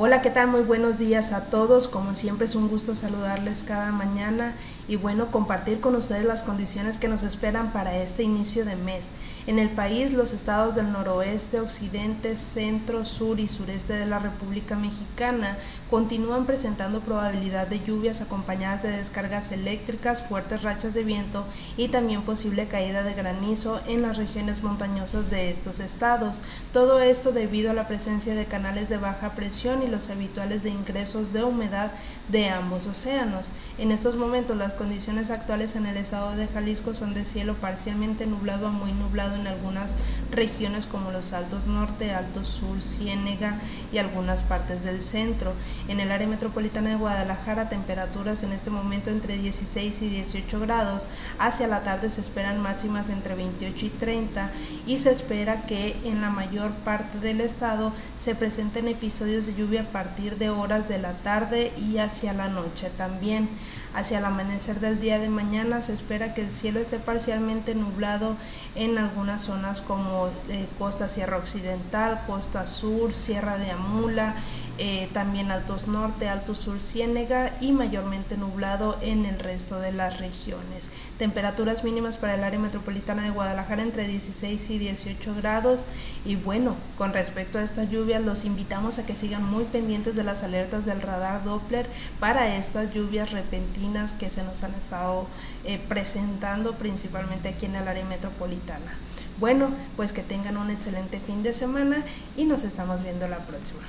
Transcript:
Hola, ¿qué tal? Muy buenos días a todos. Como siempre es un gusto saludarles cada mañana y bueno, compartir con ustedes las condiciones que nos esperan para este inicio de mes. En el país, los estados del noroeste, occidente, centro, sur y sureste de la República Mexicana continúan presentando probabilidad de lluvias acompañadas de descargas eléctricas, fuertes rachas de viento y también posible caída de granizo en las regiones montañosas de estos estados. Todo esto debido a la presencia de canales de baja presión y los habituales de ingresos de humedad de ambos océanos. En estos momentos las condiciones actuales en el estado de Jalisco son de cielo parcialmente nublado a muy nublado en algunas regiones como los altos norte, altos sur, Ciénega y algunas partes del centro. En el área metropolitana de Guadalajara temperaturas en este momento entre 16 y 18 grados. Hacia la tarde se esperan máximas entre 28 y 30 y se espera que en la mayor parte del estado se presenten episodios de a partir de horas de la tarde y hacia la noche también. Hacia el amanecer del día de mañana se espera que el cielo esté parcialmente nublado en algunas zonas como eh, costa sierra occidental, costa sur, sierra de Amula, eh, también altos norte, altos sur, ciénega y mayormente nublado en el resto de las regiones. Temperaturas mínimas para el área metropolitana de Guadalajara entre 16 y 18 grados y bueno, con respecto a estas lluvias los invitamos a que sigan muy pendientes de las alertas del radar Doppler para estas lluvias repentinas que se nos han estado eh, presentando principalmente aquí en el área metropolitana. Bueno, pues que tengan un excelente fin de semana y nos estamos viendo la próxima.